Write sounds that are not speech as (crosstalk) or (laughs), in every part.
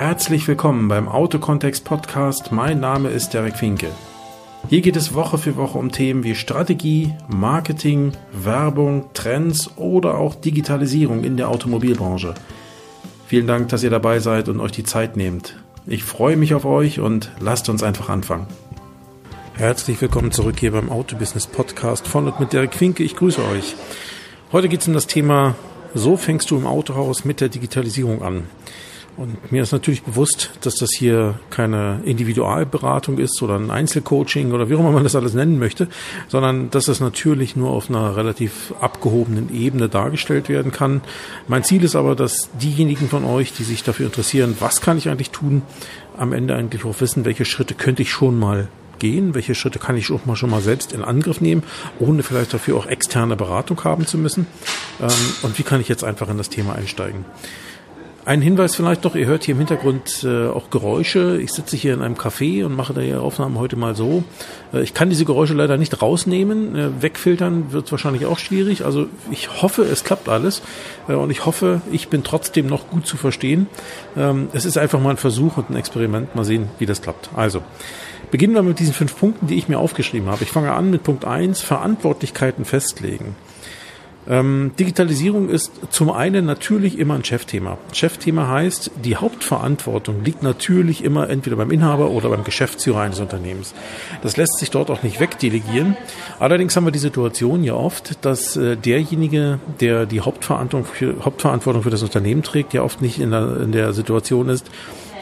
Herzlich willkommen beim Autokontext Podcast. Mein Name ist Derek Finke. Hier geht es Woche für Woche um Themen wie Strategie, Marketing, Werbung, Trends oder auch Digitalisierung in der Automobilbranche. Vielen Dank, dass ihr dabei seid und euch die Zeit nehmt. Ich freue mich auf euch und lasst uns einfach anfangen. Herzlich willkommen zurück hier beim Autobusiness Podcast von und mit Derek Finke. Ich grüße euch. Heute geht es um das Thema, so fängst du im Autohaus mit der Digitalisierung an. Und mir ist natürlich bewusst, dass das hier keine Individualberatung ist oder ein Einzelcoaching oder wie auch immer man das alles nennen möchte, sondern dass das natürlich nur auf einer relativ abgehobenen Ebene dargestellt werden kann. Mein Ziel ist aber, dass diejenigen von euch, die sich dafür interessieren, was kann ich eigentlich tun, am Ende eigentlich auch wissen, welche Schritte könnte ich schon mal gehen, welche Schritte kann ich auch mal schon mal selbst in Angriff nehmen, ohne vielleicht dafür auch externe Beratung haben zu müssen ähm, und wie kann ich jetzt einfach in das Thema einsteigen. Ein Hinweis vielleicht noch, ihr hört hier im Hintergrund äh, auch Geräusche. Ich sitze hier in einem Café und mache da die Aufnahmen heute mal so. Äh, ich kann diese Geräusche leider nicht rausnehmen. Äh, wegfiltern wird wahrscheinlich auch schwierig. Also ich hoffe, es klappt alles. Äh, und ich hoffe, ich bin trotzdem noch gut zu verstehen. Ähm, es ist einfach mal ein Versuch und ein Experiment. Mal sehen, wie das klappt. Also, beginnen wir mit diesen fünf Punkten, die ich mir aufgeschrieben habe. Ich fange an mit Punkt eins: Verantwortlichkeiten festlegen. Ähm, Digitalisierung ist zum einen natürlich immer ein Chefthema. Chefthema heißt, die Hauptverantwortung liegt natürlich immer entweder beim Inhaber oder beim Geschäftsführer eines Unternehmens. Das lässt sich dort auch nicht wegdelegieren. Allerdings haben wir die Situation ja oft, dass äh, derjenige, der die Hauptverantwortung für, Hauptverantwortung für das Unternehmen trägt, ja oft nicht in der, in der Situation ist,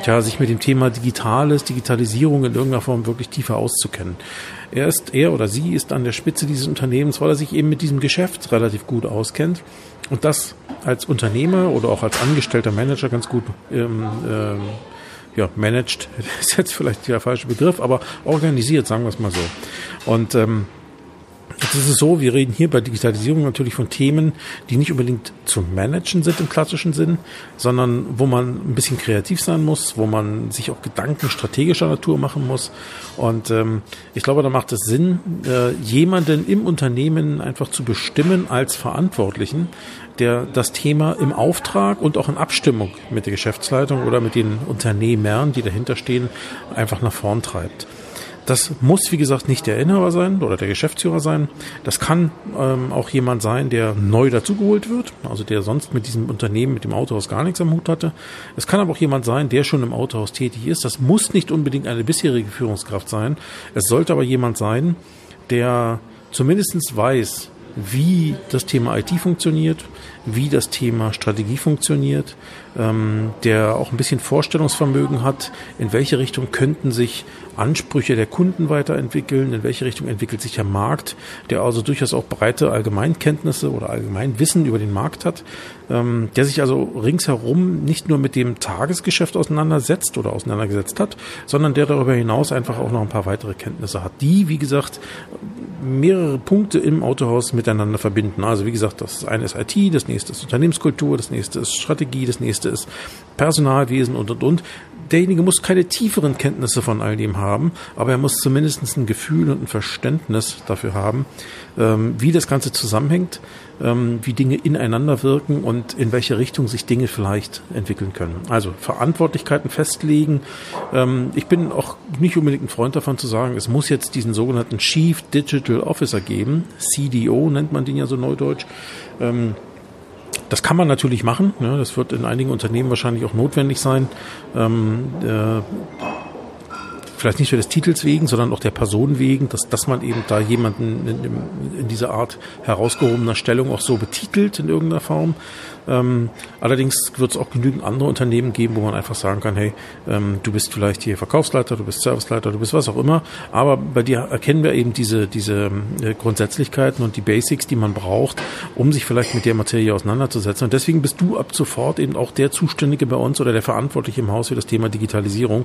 tja, sich mit dem Thema Digitales, Digitalisierung in irgendeiner Form wirklich tiefer auszukennen. Er ist, er oder sie ist an der Spitze dieses Unternehmens, weil er sich eben mit diesem Geschäft relativ gut auskennt und das als Unternehmer oder auch als angestellter Manager ganz gut ähm, ähm, ja, managed, (laughs) ist jetzt vielleicht der falsche Begriff, aber organisiert, sagen wir es mal so. Und ähm, Jetzt ist es so, wir reden hier bei Digitalisierung natürlich von Themen, die nicht unbedingt zu managen sind im klassischen Sinn, sondern wo man ein bisschen kreativ sein muss, wo man sich auch Gedanken strategischer Natur machen muss. Und ähm, ich glaube, da macht es Sinn, äh, jemanden im Unternehmen einfach zu bestimmen als Verantwortlichen, der das Thema im Auftrag und auch in Abstimmung mit der Geschäftsleitung oder mit den Unternehmern, die dahinter stehen, einfach nach vorn treibt. Das muss, wie gesagt, nicht der Inhaber sein oder der Geschäftsführer sein. Das kann ähm, auch jemand sein, der neu dazugeholt wird, also der sonst mit diesem Unternehmen, mit dem Autohaus gar nichts am Hut hatte. Es kann aber auch jemand sein, der schon im Autohaus tätig ist. Das muss nicht unbedingt eine bisherige Führungskraft sein. Es sollte aber jemand sein, der zumindestens weiß, wie das Thema IT funktioniert, wie das Thema Strategie funktioniert, ähm, der auch ein bisschen Vorstellungsvermögen hat, in welche Richtung könnten sich Ansprüche der Kunden weiterentwickeln, in welche Richtung entwickelt sich der Markt, der also durchaus auch breite Allgemeinkenntnisse oder Allgemeinwissen über den Markt hat, ähm, der sich also ringsherum nicht nur mit dem Tagesgeschäft auseinandersetzt oder auseinandergesetzt hat, sondern der darüber hinaus einfach auch noch ein paar weitere Kenntnisse hat, die, wie gesagt, mehrere Punkte im Autohaus miteinander verbinden. Also wie gesagt, das eine ist IT, das nächste ist Unternehmenskultur, das nächste ist Strategie, das nächste ist Personalwesen und und und. Derjenige muss keine tieferen Kenntnisse von all dem haben, aber er muss zumindest ein Gefühl und ein Verständnis dafür haben, ähm, wie das Ganze zusammenhängt, ähm, wie Dinge ineinander wirken und in welche Richtung sich Dinge vielleicht entwickeln können. Also Verantwortlichkeiten festlegen. Ähm, ich bin auch nicht unbedingt ein Freund davon zu sagen, es muss jetzt diesen sogenannten Chief Digital Officer geben. CDO nennt man den ja so neudeutsch. Das kann man natürlich machen. Ne? Das wird in einigen Unternehmen wahrscheinlich auch notwendig sein. Ähm, äh, vielleicht nicht nur des Titels wegen, sondern auch der Person wegen, dass, dass man eben da jemanden in, in dieser Art herausgehobener Stellung auch so betitelt in irgendeiner Form. Ähm, allerdings wird es auch genügend andere Unternehmen geben, wo man einfach sagen kann, hey, ähm, du bist vielleicht hier Verkaufsleiter, du bist Serviceleiter, du bist was auch immer, aber bei dir erkennen wir eben diese, diese äh, Grundsätzlichkeiten und die Basics, die man braucht, um sich vielleicht mit der Materie auseinanderzusetzen. Und deswegen bist du ab sofort eben auch der Zuständige bei uns oder der Verantwortliche im Haus für das Thema Digitalisierung.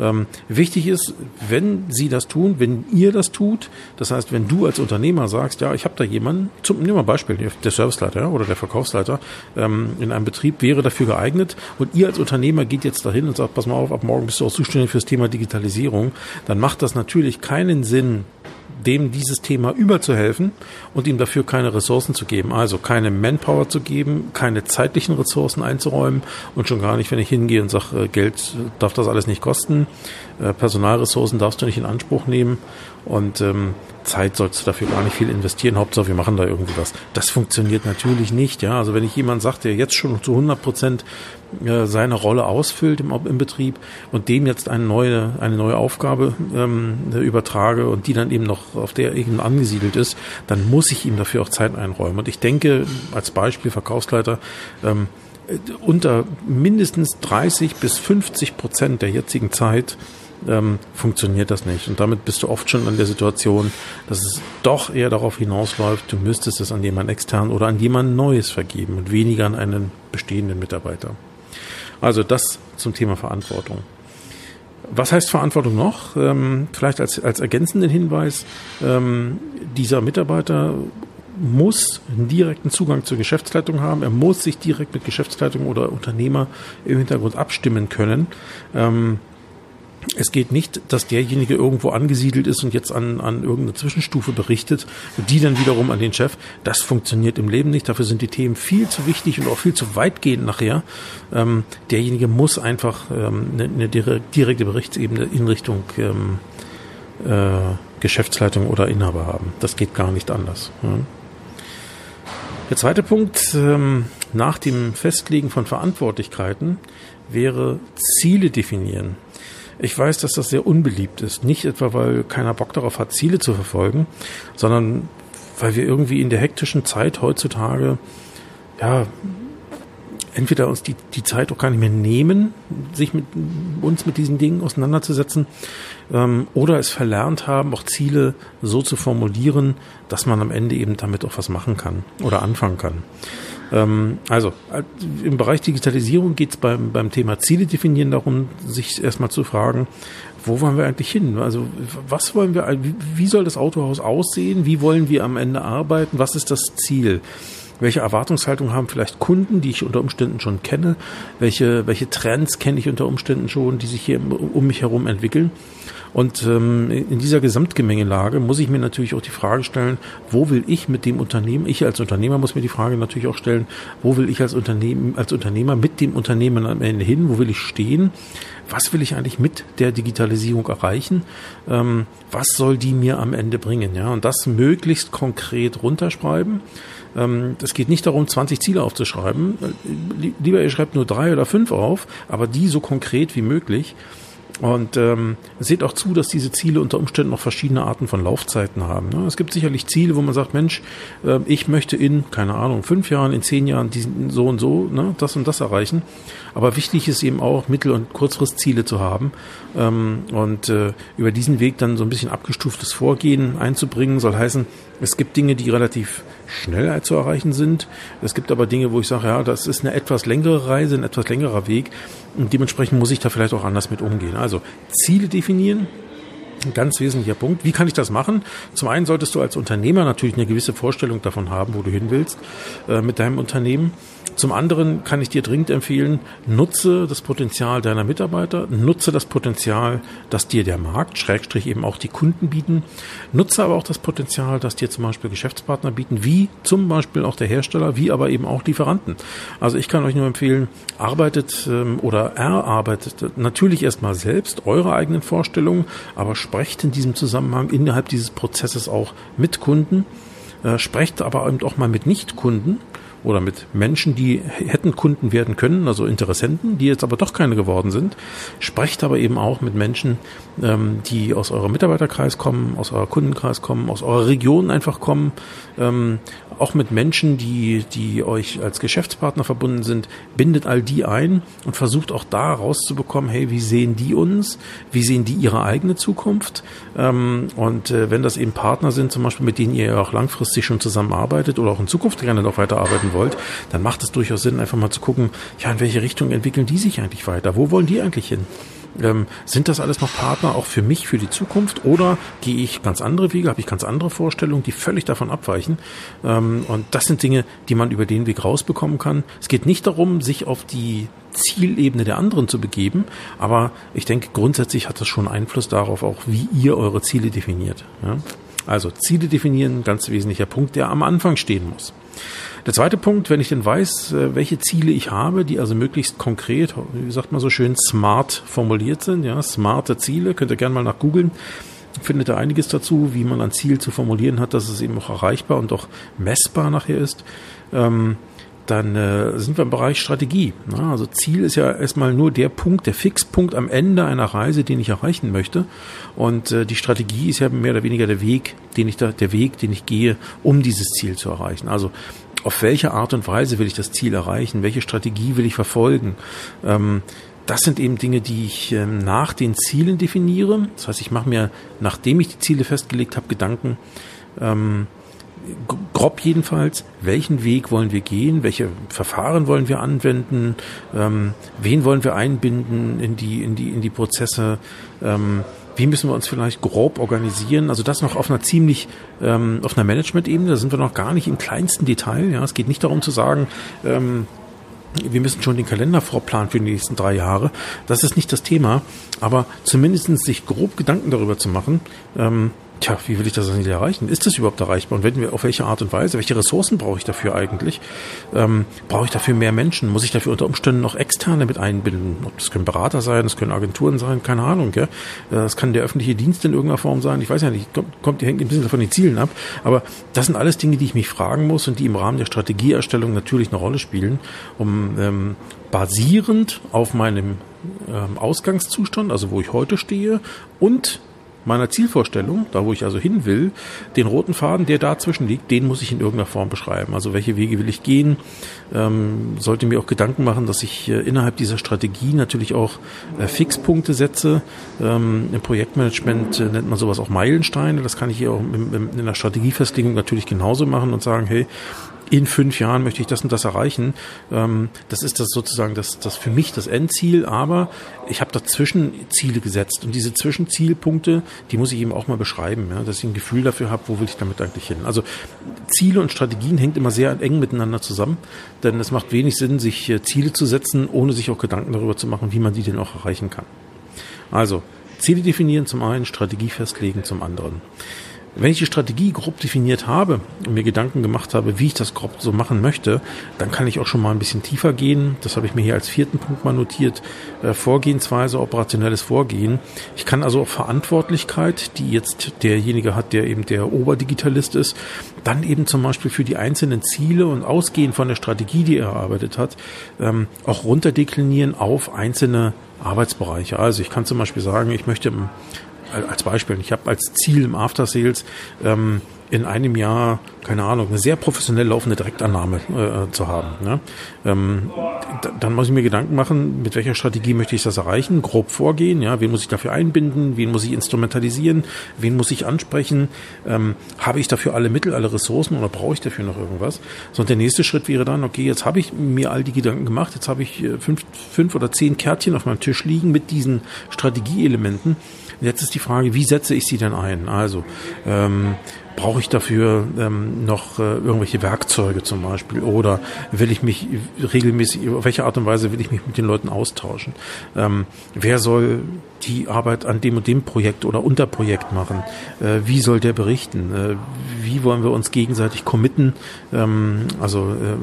Ähm, wichtig ist, wenn Sie das tun, wenn ihr das tut, das heißt, wenn du als Unternehmer sagst, ja, ich habe da jemanden, zum, nehmen wir mal Beispiel, der Serviceleiter oder der Verkaufsleiter, ähm, in einem Betrieb wäre dafür geeignet und ihr als Unternehmer geht jetzt dahin und sagt, pass mal auf, ab morgen bist du auch zuständig für das Thema Digitalisierung, dann macht das natürlich keinen Sinn, dem dieses Thema überzuhelfen und ihm dafür keine Ressourcen zu geben. Also keine Manpower zu geben, keine zeitlichen Ressourcen einzuräumen und schon gar nicht, wenn ich hingehe und sage, äh, Geld darf das alles nicht kosten, äh, Personalressourcen darfst du nicht in Anspruch nehmen und ähm, Zeit sollst du dafür gar nicht viel investieren. Hauptsache, wir machen da irgendwie was. Das funktioniert natürlich nicht. Ja, also wenn ich jemand sagt, der jetzt schon zu 100 Prozent äh, seine Rolle ausfüllt im, im Betrieb und dem jetzt eine neue, eine neue Aufgabe ähm, übertrage und die dann eben noch auf der Ebene angesiedelt ist, dann muss ich ihm dafür auch Zeit einräumen. Und ich denke, als Beispiel Verkaufsleiter, ähm, unter mindestens 30 bis 50 Prozent der jetzigen Zeit ähm, funktioniert das nicht. Und damit bist du oft schon an der Situation, dass es doch eher darauf hinausläuft, du müsstest es an jemanden extern oder an jemanden Neues vergeben und weniger an einen bestehenden Mitarbeiter. Also das zum Thema Verantwortung. Was heißt Verantwortung noch? Ähm, vielleicht als, als ergänzenden Hinweis, ähm, dieser Mitarbeiter muss einen direkten Zugang zur Geschäftsleitung haben. Er muss sich direkt mit Geschäftsleitung oder Unternehmer im Hintergrund abstimmen können. Ähm, es geht nicht, dass derjenige irgendwo angesiedelt ist und jetzt an, an irgendeine Zwischenstufe berichtet, die dann wiederum an den Chef. Das funktioniert im Leben nicht. Dafür sind die Themen viel zu wichtig und auch viel zu weitgehend nachher. Ähm, derjenige muss einfach ähm, eine, eine direkte Berichtsebene in Richtung ähm, äh, Geschäftsleitung oder Inhaber haben. Das geht gar nicht anders. Ja. Der zweite Punkt, ähm, nach dem Festlegen von Verantwortlichkeiten wäre Ziele definieren. Ich weiß, dass das sehr unbeliebt ist. Nicht etwa, weil keiner Bock darauf hat, Ziele zu verfolgen, sondern weil wir irgendwie in der hektischen Zeit heutzutage, ja, entweder uns die, die Zeit auch gar nicht mehr nehmen, sich mit uns mit diesen Dingen auseinanderzusetzen, ähm, oder es verlernt haben, auch Ziele so zu formulieren, dass man am Ende eben damit auch was machen kann oder anfangen kann. Ähm, also äh, im Bereich Digitalisierung geht es beim, beim Thema Ziele definieren darum, sich erstmal zu fragen, wo wollen wir eigentlich hin? Also was wollen wir, wie, wie soll das Autohaus aussehen? Wie wollen wir am Ende arbeiten? Was ist das Ziel? Welche Erwartungshaltung haben vielleicht Kunden, die ich unter Umständen schon kenne? Welche, welche Trends kenne ich unter Umständen schon, die sich hier um mich herum entwickeln? Und ähm, in dieser Gesamtgemengelage muss ich mir natürlich auch die Frage stellen, wo will ich mit dem Unternehmen, ich als Unternehmer muss mir die Frage natürlich auch stellen, wo will ich als Unternehmen, als Unternehmer mit dem Unternehmen am Ende hin, wo will ich stehen? Was will ich eigentlich mit der Digitalisierung erreichen? Ähm, was soll die mir am Ende bringen? Ja, und das möglichst konkret runterschreiben. Ähm, es geht nicht darum, 20 Ziele aufzuschreiben. Lieber ihr schreibt nur drei oder fünf auf, aber die so konkret wie möglich. Und ähm, seht auch zu, dass diese Ziele unter Umständen noch verschiedene Arten von Laufzeiten haben. Ne? Es gibt sicherlich Ziele, wo man sagt, Mensch, äh, ich möchte in, keine Ahnung, fünf Jahren, in zehn Jahren diesen, so und so, ne, das und das erreichen. Aber wichtig ist eben auch, Mittel- und Kurzfristziele zu haben ähm, und äh, über diesen Weg dann so ein bisschen abgestuftes Vorgehen einzubringen, soll heißen, es gibt Dinge, die relativ schnell zu erreichen sind. Es gibt aber Dinge, wo ich sage, ja, das ist eine etwas längere Reise, ein etwas längerer Weg. Und dementsprechend muss ich da vielleicht auch anders mit umgehen. Also Ziele definieren, ein ganz wesentlicher Punkt. Wie kann ich das machen? Zum einen solltest du als Unternehmer natürlich eine gewisse Vorstellung davon haben, wo du hin willst äh, mit deinem Unternehmen. Zum anderen kann ich dir dringend empfehlen, nutze das Potenzial deiner Mitarbeiter, nutze das Potenzial, das dir der Markt, Schrägstrich eben auch die Kunden bieten, nutze aber auch das Potenzial, das dir zum Beispiel Geschäftspartner bieten, wie zum Beispiel auch der Hersteller, wie aber eben auch Lieferanten. Also ich kann euch nur empfehlen, arbeitet ähm, oder erarbeitet natürlich erstmal selbst eure eigenen Vorstellungen, aber sprecht in diesem Zusammenhang innerhalb dieses Prozesses auch mit Kunden, äh, sprecht aber eben auch mal mit Nichtkunden oder mit Menschen, die hätten Kunden werden können, also Interessenten, die jetzt aber doch keine geworden sind. Sprecht aber eben auch mit Menschen, ähm, die aus eurem Mitarbeiterkreis kommen, aus eurem Kundenkreis kommen, aus eurer Region einfach kommen, ähm, auch mit Menschen, die, die euch als Geschäftspartner verbunden sind, bindet all die ein und versucht auch da rauszubekommen, hey, wie sehen die uns? Wie sehen die ihre eigene Zukunft? Ähm, und äh, wenn das eben Partner sind, zum Beispiel mit denen ihr auch langfristig schon zusammenarbeitet oder auch in Zukunft gerne noch weiterarbeiten wollt, dann macht es durchaus Sinn, einfach mal zu gucken, ja, in welche Richtung entwickeln die sich eigentlich weiter? Wo wollen die eigentlich hin? Ähm, sind das alles noch Partner auch für mich, für die Zukunft? Oder gehe ich ganz andere Wege, habe ich ganz andere Vorstellungen, die völlig davon abweichen? Ähm, und das sind Dinge, die man über den Weg rausbekommen kann. Es geht nicht darum, sich auf die Zielebene der anderen zu begeben, aber ich denke, grundsätzlich hat das schon Einfluss darauf, auch wie ihr eure Ziele definiert. Ja? Also Ziele definieren, ganz wesentlicher Punkt, der am Anfang stehen muss. Der zweite Punkt, wenn ich denn weiß, äh, welche Ziele ich habe, die also möglichst konkret, wie sagt man so schön, smart formuliert sind, ja, smarte Ziele, könnt ihr gerne mal nach googeln, findet ihr einiges dazu, wie man ein Ziel zu formulieren hat, dass es eben auch erreichbar und auch messbar nachher ist. Ähm, dann äh, sind wir im Bereich Strategie. Ne? Also Ziel ist ja erstmal nur der Punkt, der Fixpunkt am Ende einer Reise, den ich erreichen möchte. Und äh, die Strategie ist ja mehr oder weniger der Weg, den ich da, der Weg, den ich gehe, um dieses Ziel zu erreichen. Also auf welche Art und Weise will ich das Ziel erreichen? Welche Strategie will ich verfolgen? Ähm, das sind eben Dinge, die ich ähm, nach den Zielen definiere. Das heißt, ich mache mir, nachdem ich die Ziele festgelegt habe, Gedanken, ähm, grob jedenfalls, welchen Weg wollen wir gehen, welche Verfahren wollen wir anwenden, ähm, wen wollen wir einbinden in die, in die, in die Prozesse, ähm, wie müssen wir uns vielleicht grob organisieren? Also das noch auf einer ziemlich, ähm, auf einer Management-Ebene, da sind wir noch gar nicht im kleinsten Detail. Ja, es geht nicht darum zu sagen, ähm, wir müssen schon den Kalender vorplanen für die nächsten drei Jahre. Das ist nicht das Thema, aber zumindest sich grob Gedanken darüber zu machen, ähm, Tja, wie will ich das nicht erreichen? Ist das überhaupt erreichbar? Und wenn wir, auf welche Art und Weise? Welche Ressourcen brauche ich dafür eigentlich? Ähm, brauche ich dafür mehr Menschen? Muss ich dafür unter Umständen noch Externe mit einbinden? Das können Berater sein, das können Agenturen sein, keine Ahnung. Gell? Das kann der öffentliche Dienst in irgendeiner Form sein. Ich weiß ja nicht, kommt, kommt hängt ein bisschen von den Zielen ab. Aber das sind alles Dinge, die ich mich fragen muss und die im Rahmen der Strategieerstellung natürlich eine Rolle spielen, um ähm, basierend auf meinem ähm, Ausgangszustand, also wo ich heute stehe, und meiner Zielvorstellung, da wo ich also hin will, den roten Faden, der dazwischen liegt, den muss ich in irgendeiner Form beschreiben. Also welche Wege will ich gehen? Ähm, sollte mir auch Gedanken machen, dass ich äh, innerhalb dieser Strategie natürlich auch äh, Fixpunkte setze. Ähm, Im Projektmanagement äh, nennt man sowas auch Meilensteine. Das kann ich hier auch in, in, in der Strategiefestlegung natürlich genauso machen und sagen, hey, in fünf Jahren möchte ich das und das erreichen. Ähm, das ist das sozusagen das, das für mich das Endziel, aber ich habe dazwischen Ziele gesetzt und diese Zwischenzielpunkte, die muss ich eben auch mal beschreiben, ja, dass ich ein Gefühl dafür habe, wo will ich damit eigentlich hin. Also Ziele und Strategien hängt immer sehr eng miteinander zusammen, denn es macht wenig Sinn, sich äh, Ziele zu setzen, ohne sich auch Gedanken darüber zu machen, wie man die denn auch erreichen kann. Also Ziele definieren zum einen, Strategie festlegen zum anderen. Wenn ich die Strategie grob definiert habe und mir Gedanken gemacht habe, wie ich das grob so machen möchte, dann kann ich auch schon mal ein bisschen tiefer gehen. Das habe ich mir hier als vierten Punkt mal notiert. Äh, Vorgehensweise, operationelles Vorgehen. Ich kann also auch Verantwortlichkeit, die jetzt derjenige hat, der eben der Oberdigitalist ist, dann eben zum Beispiel für die einzelnen Ziele und ausgehend von der Strategie, die er erarbeitet hat, ähm, auch runterdeklinieren auf einzelne Arbeitsbereiche. Also ich kann zum Beispiel sagen, ich möchte als Beispiel, ich habe als Ziel im After Sales ähm, in einem Jahr, keine Ahnung, eine sehr professionell laufende Direktannahme äh, zu haben. Ne? Ähm, dann muss ich mir Gedanken machen, mit welcher Strategie möchte ich das erreichen, grob vorgehen, ja, wen muss ich dafür einbinden, wen muss ich instrumentalisieren, wen muss ich ansprechen, ähm, habe ich dafür alle Mittel, alle Ressourcen oder brauche ich dafür noch irgendwas? So, und der nächste Schritt wäre dann, okay, jetzt habe ich mir all die Gedanken gemacht, jetzt habe ich äh, fünf, fünf oder zehn Kärtchen auf meinem Tisch liegen mit diesen Strategieelementen Jetzt ist die Frage, wie setze ich sie denn ein? Also ähm, brauche ich dafür ähm, noch äh, irgendwelche Werkzeuge zum Beispiel oder will ich mich regelmäßig, auf welche Art und Weise will ich mich mit den Leuten austauschen? Ähm, wer soll die Arbeit an dem und dem Projekt oder Unterprojekt machen? Äh, wie soll der berichten? Äh, wie wollen wir uns gegenseitig committen? Ähm, also, äh,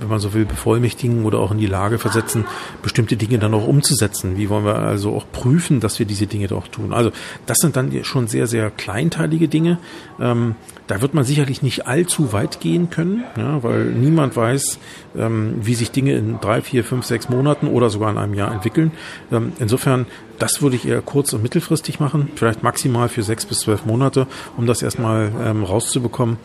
wenn man so will, bevollmächtigen oder auch in die Lage versetzen, bestimmte Dinge dann auch umzusetzen? Wie wollen wir also auch prüfen, dass wir diese Dinge doch tun? Also, das sind dann schon sehr, sehr kleinteilige Dinge. Ähm, um, da wird man sicherlich nicht allzu weit gehen können, ja, weil niemand weiß, ähm, wie sich Dinge in drei, vier, fünf, sechs Monaten oder sogar in einem Jahr entwickeln. Ähm, insofern, das würde ich eher kurz- und mittelfristig machen, vielleicht maximal für sechs bis zwölf Monate, um das erstmal ähm, rauszubekommen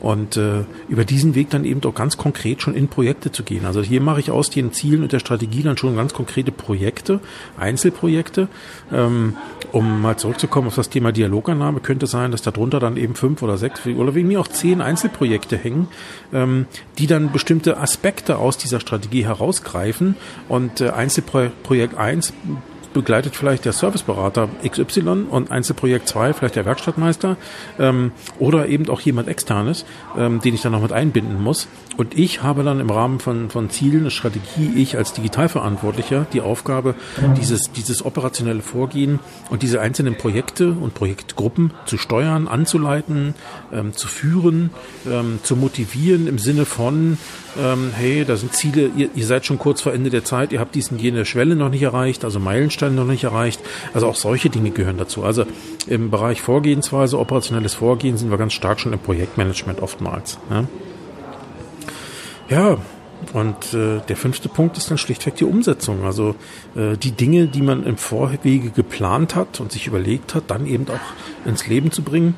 und äh, über diesen Weg dann eben auch ganz konkret schon in Projekte zu gehen. Also hier mache ich aus den Zielen und der Strategie dann schon ganz konkrete Projekte, Einzelprojekte. Ähm, um mal zurückzukommen auf das Thema Dialogannahme, könnte sein, dass darunter dann eben fünf oder sechs oder wegen mir auch zehn Einzelprojekte hängen, ähm, die dann bestimmte Aspekte aus dieser Strategie herausgreifen. Und äh, Einzelprojekt eins begleitet vielleicht der Serviceberater XY und Einzelprojekt 2 vielleicht der Werkstattmeister ähm, oder eben auch jemand externes, ähm, den ich dann noch mit einbinden muss. Und ich habe dann im Rahmen von, von Zielen, eine Strategie, ich als Digitalverantwortlicher die Aufgabe, dieses, dieses operationelle Vorgehen und diese einzelnen Projekte und Projektgruppen zu steuern, anzuleiten, ähm, zu führen, ähm, zu motivieren im Sinne von, ähm, hey, da sind Ziele, ihr, ihr seid schon kurz vor Ende der Zeit, ihr habt diesen jene Schwelle noch nicht erreicht, also Meilensteine noch nicht erreicht. Also auch solche Dinge gehören dazu. Also im Bereich Vorgehensweise, operationelles Vorgehen sind wir ganz stark schon im Projektmanagement oftmals. Ne? Ja, und äh, der fünfte Punkt ist dann schlichtweg die Umsetzung. Also äh, die Dinge, die man im Vorwege geplant hat und sich überlegt hat, dann eben auch ins Leben zu bringen.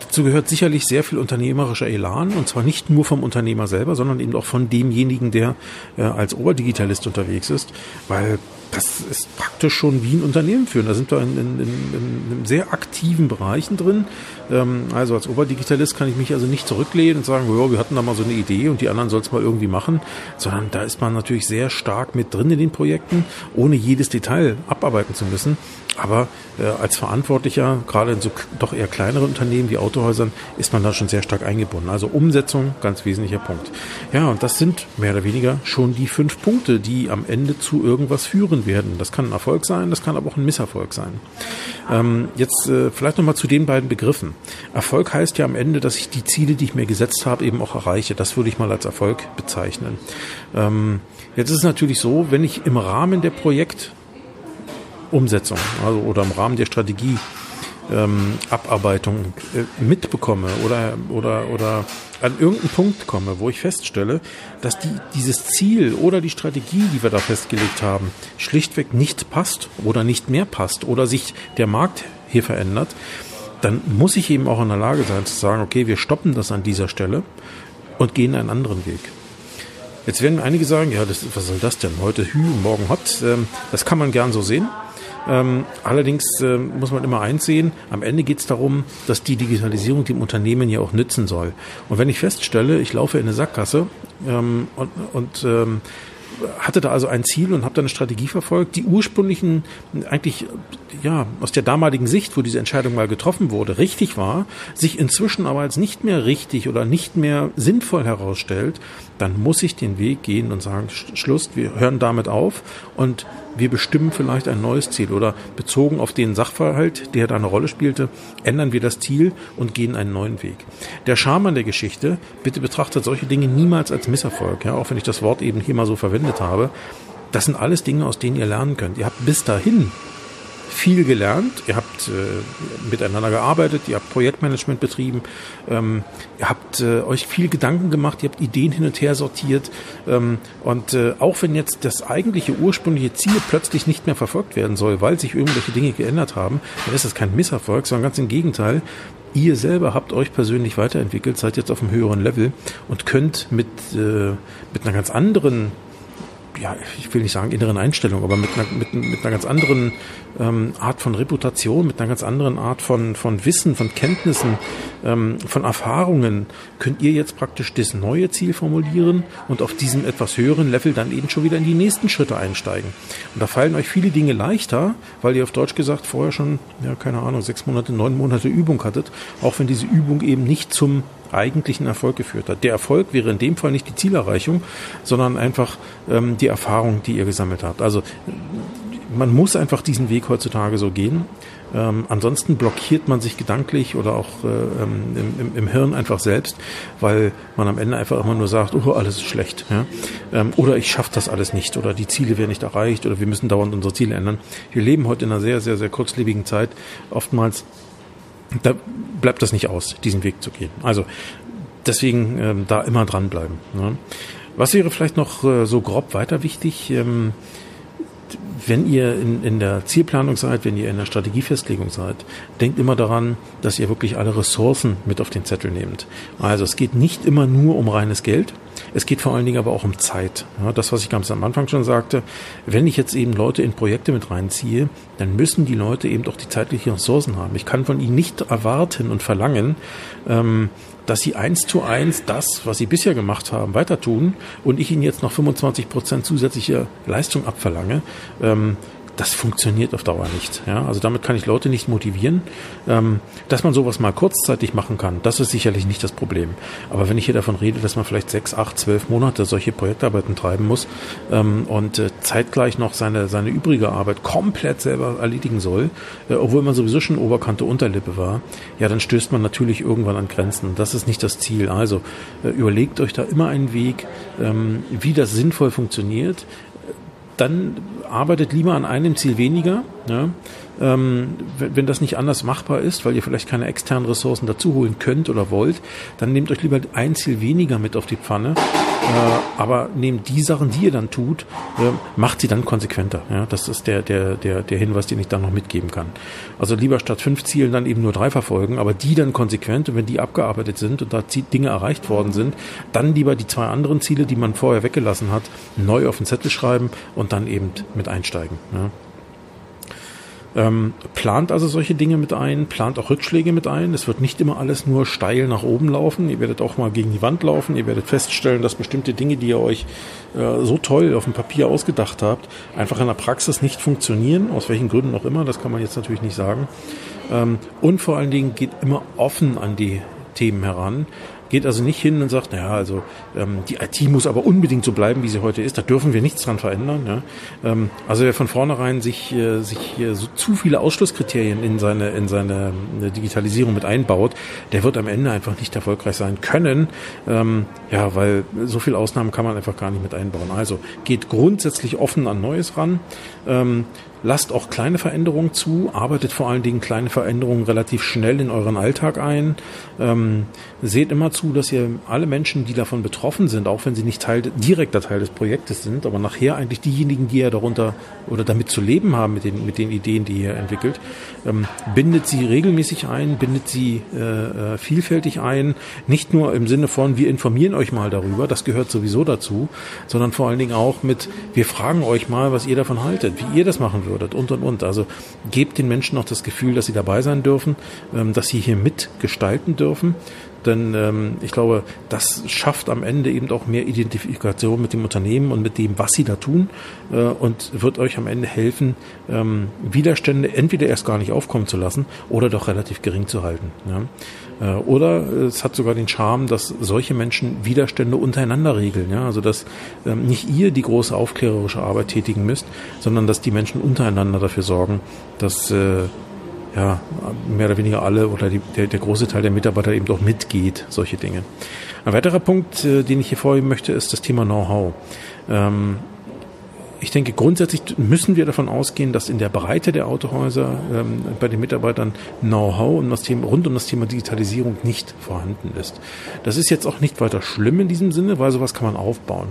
Dazu gehört sicherlich sehr viel unternehmerischer Elan und zwar nicht nur vom Unternehmer selber, sondern eben auch von demjenigen, der äh, als Oberdigitalist unterwegs ist, weil das ist praktisch schon wie ein Unternehmen führen. Da sind wir in, in, in, in sehr aktiven Bereichen drin. Ähm, also als Oberdigitalist kann ich mich also nicht zurücklehnen und sagen, wir hatten da mal so eine Idee und die anderen soll es mal irgendwie machen, sondern da ist man natürlich sehr stark mit drin in den Projekten, ohne jedes Detail abarbeiten zu müssen. Aber äh, als Verantwortlicher, gerade in so doch eher kleineren Unternehmen wie Autohäusern, ist man da schon sehr stark eingebunden. Also Umsetzung, ganz wesentlicher Punkt. Ja, und das sind mehr oder weniger schon die fünf Punkte, die am Ende zu irgendwas führen werden. Das kann ein Erfolg sein, das kann aber auch ein Misserfolg sein. Ähm, jetzt äh, vielleicht nochmal zu den beiden Begriffen. Erfolg heißt ja am Ende, dass ich die Ziele, die ich mir gesetzt habe, eben auch erreiche. Das würde ich mal als Erfolg bezeichnen. Ähm, jetzt ist es natürlich so, wenn ich im Rahmen der Projektumsetzung, also oder im Rahmen der Strategie ähm, Abarbeitung äh, mitbekomme oder oder oder an irgendeinen Punkt komme, wo ich feststelle, dass die, dieses Ziel oder die Strategie, die wir da festgelegt haben, schlichtweg nicht passt oder nicht mehr passt oder sich der Markt hier verändert, dann muss ich eben auch in der Lage sein zu sagen, okay, wir stoppen das an dieser Stelle und gehen einen anderen Weg. Jetzt werden einige sagen, ja, das, was soll das denn? Heute Hü, morgen Hot. Ähm, das kann man gern so sehen. Ähm, allerdings äh, muss man immer eins sehen, am Ende geht es darum, dass die Digitalisierung dem Unternehmen ja auch nützen soll. Und wenn ich feststelle, ich laufe in eine Sackgasse ähm, und, und ähm, hatte da also ein Ziel und habe da eine Strategie verfolgt, die ursprünglichen eigentlich ja aus der damaligen Sicht, wo diese Entscheidung mal getroffen wurde, richtig war, sich inzwischen aber als nicht mehr richtig oder nicht mehr sinnvoll herausstellt, dann muss ich den Weg gehen und sagen, Schluss, wir hören damit auf und wir bestimmen vielleicht ein neues Ziel oder bezogen auf den Sachverhalt, der da eine Rolle spielte, ändern wir das Ziel und gehen einen neuen Weg. Der Charme an der Geschichte, bitte betrachtet solche Dinge niemals als Misserfolg, ja, auch wenn ich das Wort eben hier mal so verwendet habe. Das sind alles Dinge, aus denen ihr lernen könnt. Ihr habt bis dahin viel gelernt, ihr habt äh, miteinander gearbeitet, ihr habt Projektmanagement betrieben, ähm, ihr habt äh, euch viel Gedanken gemacht, ihr habt Ideen hin und her sortiert ähm, und äh, auch wenn jetzt das eigentliche ursprüngliche Ziel plötzlich nicht mehr verfolgt werden soll, weil sich irgendwelche Dinge geändert haben, dann ist das kein Misserfolg, sondern ganz im Gegenteil. Ihr selber habt euch persönlich weiterentwickelt, seid jetzt auf einem höheren Level und könnt mit, äh, mit einer ganz anderen ja, ich will nicht sagen inneren Einstellung, aber mit einer, mit, mit einer ganz anderen ähm, Art von Reputation, mit einer ganz anderen Art von, von Wissen, von Kenntnissen, ähm, von Erfahrungen, könnt ihr jetzt praktisch das neue Ziel formulieren und auf diesem etwas höheren Level dann eben schon wieder in die nächsten Schritte einsteigen. Und da fallen euch viele Dinge leichter, weil ihr auf Deutsch gesagt vorher schon, ja, keine Ahnung, sechs Monate, neun Monate Übung hattet, auch wenn diese Übung eben nicht zum eigentlichen Erfolg geführt hat. Der Erfolg wäre in dem Fall nicht die Zielerreichung, sondern einfach ähm, die Erfahrung, die ihr gesammelt habt. Also man muss einfach diesen Weg heutzutage so gehen. Ähm, ansonsten blockiert man sich gedanklich oder auch äh, ähm, im, im, Hirn einfach selbst, weil man am Ende einfach immer nur sagt, oh, alles ist schlecht. Ja? Ähm, oder ich schaffe das alles nicht oder die Ziele werden nicht erreicht oder wir müssen dauernd unsere Ziele ändern. Wir leben heute in einer sehr, sehr, sehr kurzlebigen Zeit. Oftmals da bleibt das nicht aus, diesen Weg zu gehen. Also deswegen ähm, da immer dranbleiben. Ne? Was wäre vielleicht noch äh, so grob weiter wichtig? Ähm, wenn ihr in, in der Zielplanung seid, wenn ihr in der Strategiefestlegung seid, denkt immer daran, dass ihr wirklich alle Ressourcen mit auf den Zettel nehmt. Also es geht nicht immer nur um reines Geld, es geht vor allen Dingen aber auch um Zeit. Ja, das, was ich ganz am Anfang schon sagte, wenn ich jetzt eben Leute in Projekte mit reinziehe, dann müssen die Leute eben doch die zeitlichen Ressourcen haben. Ich kann von ihnen nicht erwarten und verlangen, ähm, dass sie eins zu eins das, was sie bisher gemacht haben, weiter tun und ich ihnen jetzt noch 25 Prozent zusätzliche Leistung abverlange. Ähm, das funktioniert auf Dauer nicht. Ja? Also damit kann ich Leute nicht motivieren. Ähm, dass man sowas mal kurzzeitig machen kann, das ist sicherlich nicht das Problem. Aber wenn ich hier davon rede, dass man vielleicht sechs, acht, zwölf Monate solche Projektarbeiten treiben muss ähm, und äh, zeitgleich noch seine, seine übrige Arbeit komplett selber erledigen soll, äh, obwohl man sowieso schon Oberkante Unterlippe war, ja, dann stößt man natürlich irgendwann an Grenzen. Das ist nicht das Ziel. Also äh, überlegt euch da immer einen Weg, ähm, wie das sinnvoll funktioniert. Dann arbeitet lieber an einem Ziel weniger. Ja? Ähm, wenn, wenn das nicht anders machbar ist, weil ihr vielleicht keine externen Ressourcen dazu holen könnt oder wollt, dann nehmt euch lieber ein Ziel weniger mit auf die Pfanne. Äh, aber nehmt die Sachen, die ihr dann tut, äh, macht sie dann konsequenter. Ja? Das ist der, der, der, der Hinweis, den ich dann noch mitgeben kann. Also lieber statt fünf Zielen dann eben nur drei verfolgen, aber die dann konsequent und wenn die abgearbeitet sind und da Dinge erreicht worden sind, dann lieber die zwei anderen Ziele, die man vorher weggelassen hat, neu auf den Zettel schreiben und dann eben mit einsteigen. Ja? Ähm, plant also solche Dinge mit ein, plant auch Rückschläge mit ein. Es wird nicht immer alles nur steil nach oben laufen. Ihr werdet auch mal gegen die Wand laufen. Ihr werdet feststellen, dass bestimmte Dinge, die ihr euch äh, so toll auf dem Papier ausgedacht habt, einfach in der Praxis nicht funktionieren. Aus welchen Gründen auch immer. Das kann man jetzt natürlich nicht sagen. Ähm, und vor allen Dingen geht immer offen an die Themen heran. Geht also nicht hin und sagt, naja, also ähm, die IT muss aber unbedingt so bleiben, wie sie heute ist. Da dürfen wir nichts dran verändern. Ja? Ähm, also wer von vornherein sich, äh, sich äh, so zu viele Ausschlusskriterien in seine, in seine äh, Digitalisierung mit einbaut, der wird am Ende einfach nicht erfolgreich sein können. Ähm, ja, weil so viele Ausnahmen kann man einfach gar nicht mit einbauen. Also geht grundsätzlich offen an Neues ran. Ähm, Lasst auch kleine Veränderungen zu, arbeitet vor allen Dingen kleine Veränderungen relativ schnell in euren Alltag ein. Ähm, seht immer zu, dass ihr alle Menschen, die davon betroffen sind, auch wenn sie nicht Teil, direkter Teil des Projektes sind, aber nachher eigentlich diejenigen, die ihr darunter oder damit zu leben haben mit den, mit den Ideen, die ihr entwickelt, ähm, bindet sie regelmäßig ein, bindet sie äh, äh, vielfältig ein. Nicht nur im Sinne von, wir informieren euch mal darüber, das gehört sowieso dazu, sondern vor allen Dingen auch mit, wir fragen euch mal, was ihr davon haltet, wie ihr das machen würdet und und und. Also gebt den Menschen auch das Gefühl, dass sie dabei sein dürfen, ähm, dass sie hier mitgestalten dürfen. Denn ähm, ich glaube, das schafft am Ende eben auch mehr Identifikation mit dem Unternehmen und mit dem, was sie da tun äh, und wird euch am Ende helfen, ähm, Widerstände entweder erst gar nicht aufkommen zu lassen oder doch relativ gering zu halten. Ja? Äh, oder es hat sogar den Charme, dass solche Menschen Widerstände untereinander regeln. Ja? Also dass ähm, nicht ihr die große aufklärerische Arbeit tätigen müsst, sondern dass die Menschen untereinander dafür sorgen, dass äh, ja, mehr oder weniger alle oder die, der, der große Teil der Mitarbeiter eben doch mitgeht, solche Dinge. Ein weiterer Punkt, äh, den ich hier vorheben möchte, ist das Thema Know-how. Ähm, ich denke, grundsätzlich müssen wir davon ausgehen, dass in der Breite der Autohäuser ähm, bei den Mitarbeitern Know-how und das Thema, rund um das Thema Digitalisierung nicht vorhanden ist. Das ist jetzt auch nicht weiter schlimm in diesem Sinne, weil sowas kann man aufbauen.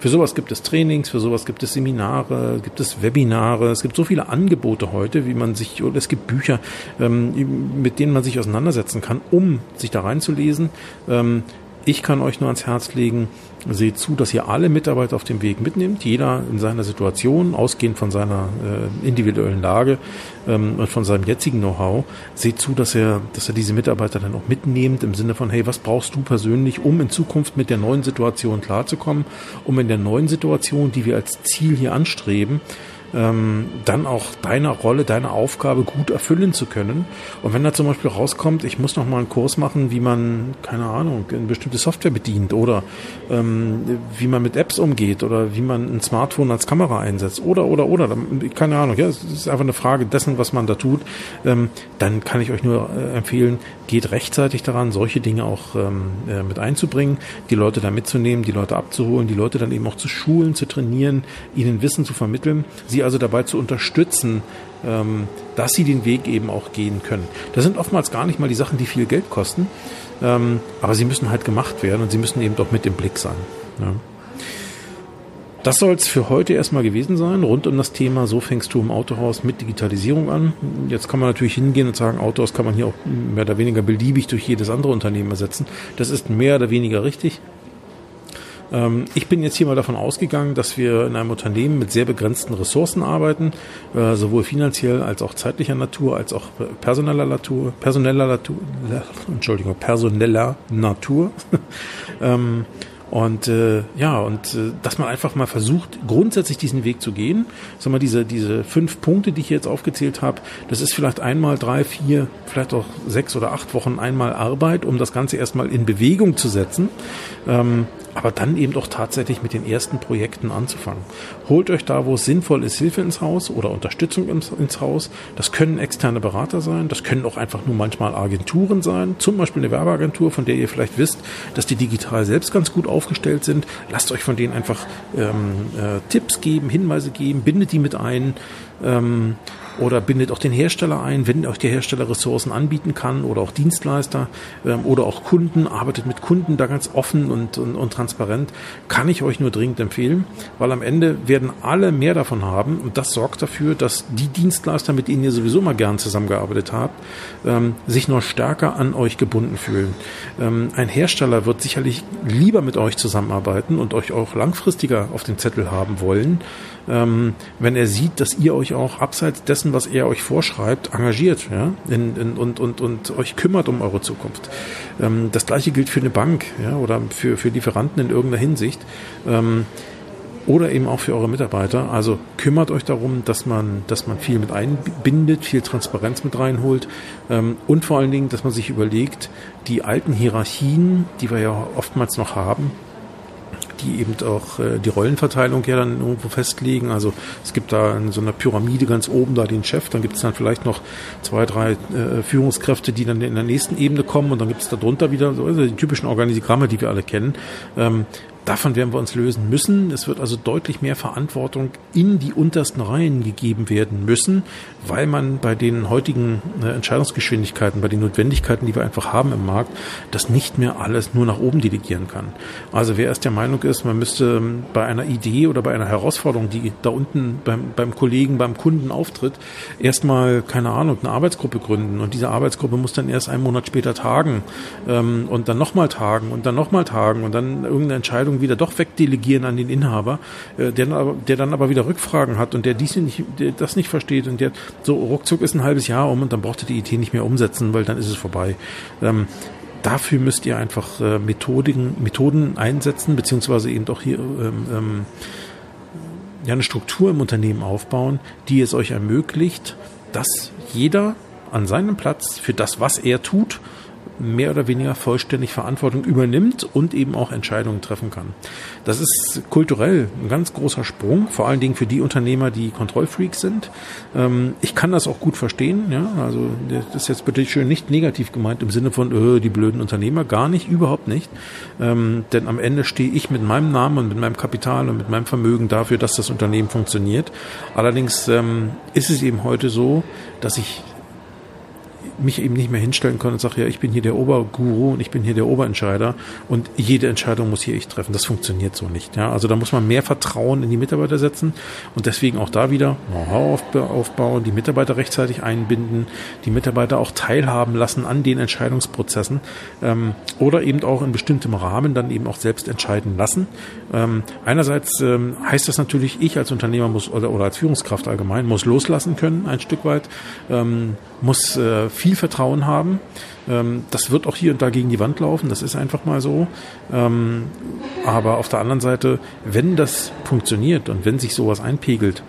Für sowas gibt es Trainings, für sowas gibt es Seminare, gibt es Webinare, es gibt so viele Angebote heute, wie man sich, oder es gibt Bücher, ähm, mit denen man sich auseinandersetzen kann, um sich da reinzulesen. Ähm, ich kann euch nur ans Herz legen, seht zu, dass ihr alle Mitarbeiter auf dem Weg mitnimmt, jeder in seiner Situation, ausgehend von seiner äh, individuellen Lage ähm, und von seinem jetzigen Know-how. Seht zu, dass er, dass er diese Mitarbeiter dann auch mitnehmt im Sinne von, hey, was brauchst du persönlich, um in Zukunft mit der neuen Situation klarzukommen, um in der neuen Situation, die wir als Ziel hier anstreben, ähm, dann auch deine Rolle, deine Aufgabe gut erfüllen zu können. Und wenn da zum Beispiel rauskommt, ich muss noch mal einen Kurs machen, wie man, keine Ahnung, eine bestimmte Software bedient oder ähm, wie man mit Apps umgeht oder wie man ein Smartphone als Kamera einsetzt oder, oder, oder, keine Ahnung, ja, es ist einfach eine Frage dessen, was man da tut, ähm, dann kann ich euch nur äh, empfehlen, geht rechtzeitig daran, solche Dinge auch ähm, äh, mit einzubringen, die Leute da mitzunehmen, die Leute abzuholen, die Leute dann eben auch zu schulen, zu trainieren, ihnen Wissen zu vermitteln, sie also dabei zu unterstützen, ähm, dass sie den Weg eben auch gehen können. Das sind oftmals gar nicht mal die Sachen, die viel Geld kosten, ähm, aber sie müssen halt gemacht werden und sie müssen eben doch mit im Blick sein. Ja. Das soll es für heute erstmal gewesen sein, rund um das Thema, so fängst du im Autohaus mit Digitalisierung an. Jetzt kann man natürlich hingehen und sagen, Autohaus kann man hier auch mehr oder weniger beliebig durch jedes andere Unternehmen ersetzen. Das ist mehr oder weniger richtig. Ähm, ich bin jetzt hier mal davon ausgegangen, dass wir in einem Unternehmen mit sehr begrenzten Ressourcen arbeiten, äh, sowohl finanziell als auch zeitlicher Natur, als auch personeller Natur, personeller Natur, (laughs) Entschuldigung, personeller Natur. (laughs) Und äh, ja, und äh, dass man einfach mal versucht, grundsätzlich diesen Weg zu gehen. Sag mal, diese, diese fünf Punkte, die ich jetzt aufgezählt habe, das ist vielleicht einmal drei, vier, vielleicht auch sechs oder acht Wochen einmal Arbeit, um das Ganze erstmal in Bewegung zu setzen. Ähm, aber dann eben doch tatsächlich mit den ersten Projekten anzufangen. Holt euch da, wo es sinnvoll ist, Hilfe ins Haus oder Unterstützung ins, ins, Haus. Das können externe Berater sein, das können auch einfach nur manchmal Agenturen sein, zum Beispiel eine Werbeagentur, von der ihr vielleicht wisst, dass die digital selbst ganz gut aufgestellt sind. Lasst euch von denen einfach ähm, äh, Tipps geben, Hinweise geben, bindet die mit ein. Ähm, oder bindet auch den Hersteller ein, wenn euch der Hersteller Ressourcen anbieten kann oder auch Dienstleister ähm, oder auch Kunden, arbeitet mit Kunden da ganz offen und, und, und transparent, kann ich euch nur dringend empfehlen, weil am Ende werden alle mehr davon haben und das sorgt dafür, dass die Dienstleister, mit denen ihr sowieso mal gern zusammengearbeitet habt, ähm, sich noch stärker an euch gebunden fühlen. Ähm, ein Hersteller wird sicherlich lieber mit euch zusammenarbeiten und euch auch langfristiger auf dem Zettel haben wollen, ähm, wenn er sieht, dass ihr euch auch abseits dessen, was er euch vorschreibt, engagiert ja, in, in, und, und, und euch kümmert um eure Zukunft. Ähm, das gleiche gilt für eine Bank ja, oder für, für Lieferanten in irgendeiner Hinsicht. Ähm, oder eben auch für eure Mitarbeiter. Also kümmert euch darum, dass man, dass man viel mit einbindet, viel Transparenz mit reinholt ähm, und vor allen Dingen, dass man sich überlegt, die alten Hierarchien, die wir ja oftmals noch haben, die eben auch äh, die Rollenverteilung ja dann irgendwo festlegen. Also es gibt da in so einer Pyramide ganz oben da den Chef, dann gibt es dann vielleicht noch zwei, drei äh, Führungskräfte, die dann in der nächsten Ebene kommen und dann gibt es da drunter wieder so also die typischen Organigramme, die wir alle kennen. Ähm, Davon werden wir uns lösen müssen. Es wird also deutlich mehr Verantwortung in die untersten Reihen gegeben werden müssen, weil man bei den heutigen äh, Entscheidungsgeschwindigkeiten, bei den Notwendigkeiten, die wir einfach haben im Markt, das nicht mehr alles nur nach oben delegieren kann. Also wer erst der Meinung ist, man müsste ähm, bei einer Idee oder bei einer Herausforderung, die da unten beim, beim Kollegen, beim Kunden auftritt, erstmal, keine Ahnung, eine Arbeitsgruppe gründen und diese Arbeitsgruppe muss dann erst einen Monat später tagen ähm, und dann nochmal tagen und dann nochmal tagen und dann irgendeine Entscheidung Entscheidung wieder doch wegdelegieren an den Inhaber, äh, der, der dann aber wieder Rückfragen hat und der dies nicht, der das nicht versteht und der so ruckzuck ist ein halbes Jahr um und dann braucht er die Idee nicht mehr umsetzen, weil dann ist es vorbei. Ähm, dafür müsst ihr einfach äh, Methodiken, Methoden einsetzen, beziehungsweise eben doch hier ähm, ähm, ja, eine Struktur im Unternehmen aufbauen, die es euch ermöglicht, dass jeder an seinem Platz für das, was er tut, mehr oder weniger vollständig Verantwortung übernimmt und eben auch Entscheidungen treffen kann. Das ist kulturell ein ganz großer Sprung, vor allen Dingen für die Unternehmer, die Kontrollfreaks sind. Ähm, ich kann das auch gut verstehen. Ja? Also das ist jetzt bitte schön nicht negativ gemeint im Sinne von öh, die blöden Unternehmer, gar nicht, überhaupt nicht. Ähm, denn am Ende stehe ich mit meinem Namen und mit meinem Kapital und mit meinem Vermögen dafür, dass das Unternehmen funktioniert. Allerdings ähm, ist es eben heute so, dass ich mich eben nicht mehr hinstellen kann und sage, ja, ich bin hier der Oberguru und ich bin hier der Oberentscheider und jede Entscheidung muss hier ich treffen. Das funktioniert so nicht. Ja, also da muss man mehr Vertrauen in die Mitarbeiter setzen und deswegen auch da wieder Know-how aufbauen, die Mitarbeiter rechtzeitig einbinden, die Mitarbeiter auch teilhaben lassen an den Entscheidungsprozessen ähm, oder eben auch in bestimmtem Rahmen dann eben auch selbst entscheiden lassen. Ähm, einerseits ähm, heißt das natürlich, ich als Unternehmer muss oder, oder als Führungskraft allgemein muss loslassen können, ein Stück weit, ähm, muss äh, viel Vertrauen haben. Ähm, das wird auch hier und da gegen die Wand laufen, das ist einfach mal so. Ähm, aber auf der anderen Seite, wenn das funktioniert und wenn sich sowas einpegelt,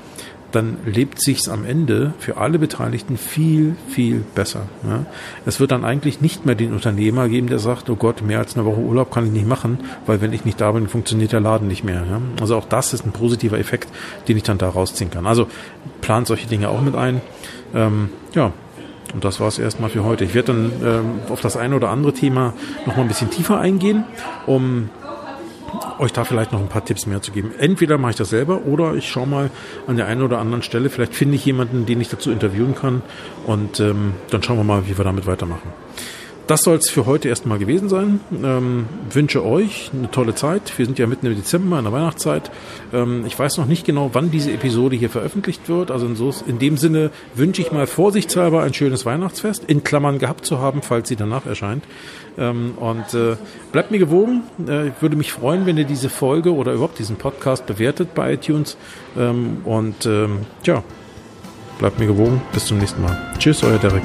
dann lebt sich's am Ende für alle Beteiligten viel, viel besser. Ja. Es wird dann eigentlich nicht mehr den Unternehmer geben, der sagt, oh Gott, mehr als eine Woche Urlaub kann ich nicht machen, weil wenn ich nicht da bin, funktioniert der Laden nicht mehr. Ja. Also auch das ist ein positiver Effekt, den ich dann da rausziehen kann. Also plant solche Dinge auch mit ein. Ähm, ja, und das war es erstmal für heute. Ich werde dann ähm, auf das eine oder andere Thema noch mal ein bisschen tiefer eingehen, um euch da vielleicht noch ein paar Tipps mehr zu geben. Entweder mache ich das selber oder ich schaue mal an der einen oder anderen Stelle. Vielleicht finde ich jemanden, den ich dazu interviewen kann und ähm, dann schauen wir mal, wie wir damit weitermachen das soll es für heute erstmal gewesen sein. Ähm, wünsche euch eine tolle Zeit. Wir sind ja mitten im Dezember, in der Weihnachtszeit. Ähm, ich weiß noch nicht genau, wann diese Episode hier veröffentlicht wird. Also in, so, in dem Sinne wünsche ich mal vorsichtshalber ein schönes Weihnachtsfest, in Klammern gehabt zu haben, falls sie danach erscheint. Ähm, und äh, bleibt mir gewogen. Äh, ich würde mich freuen, wenn ihr diese Folge oder überhaupt diesen Podcast bewertet bei iTunes. Ähm, und ähm, ja, bleibt mir gewogen. Bis zum nächsten Mal. Tschüss, euer Derek.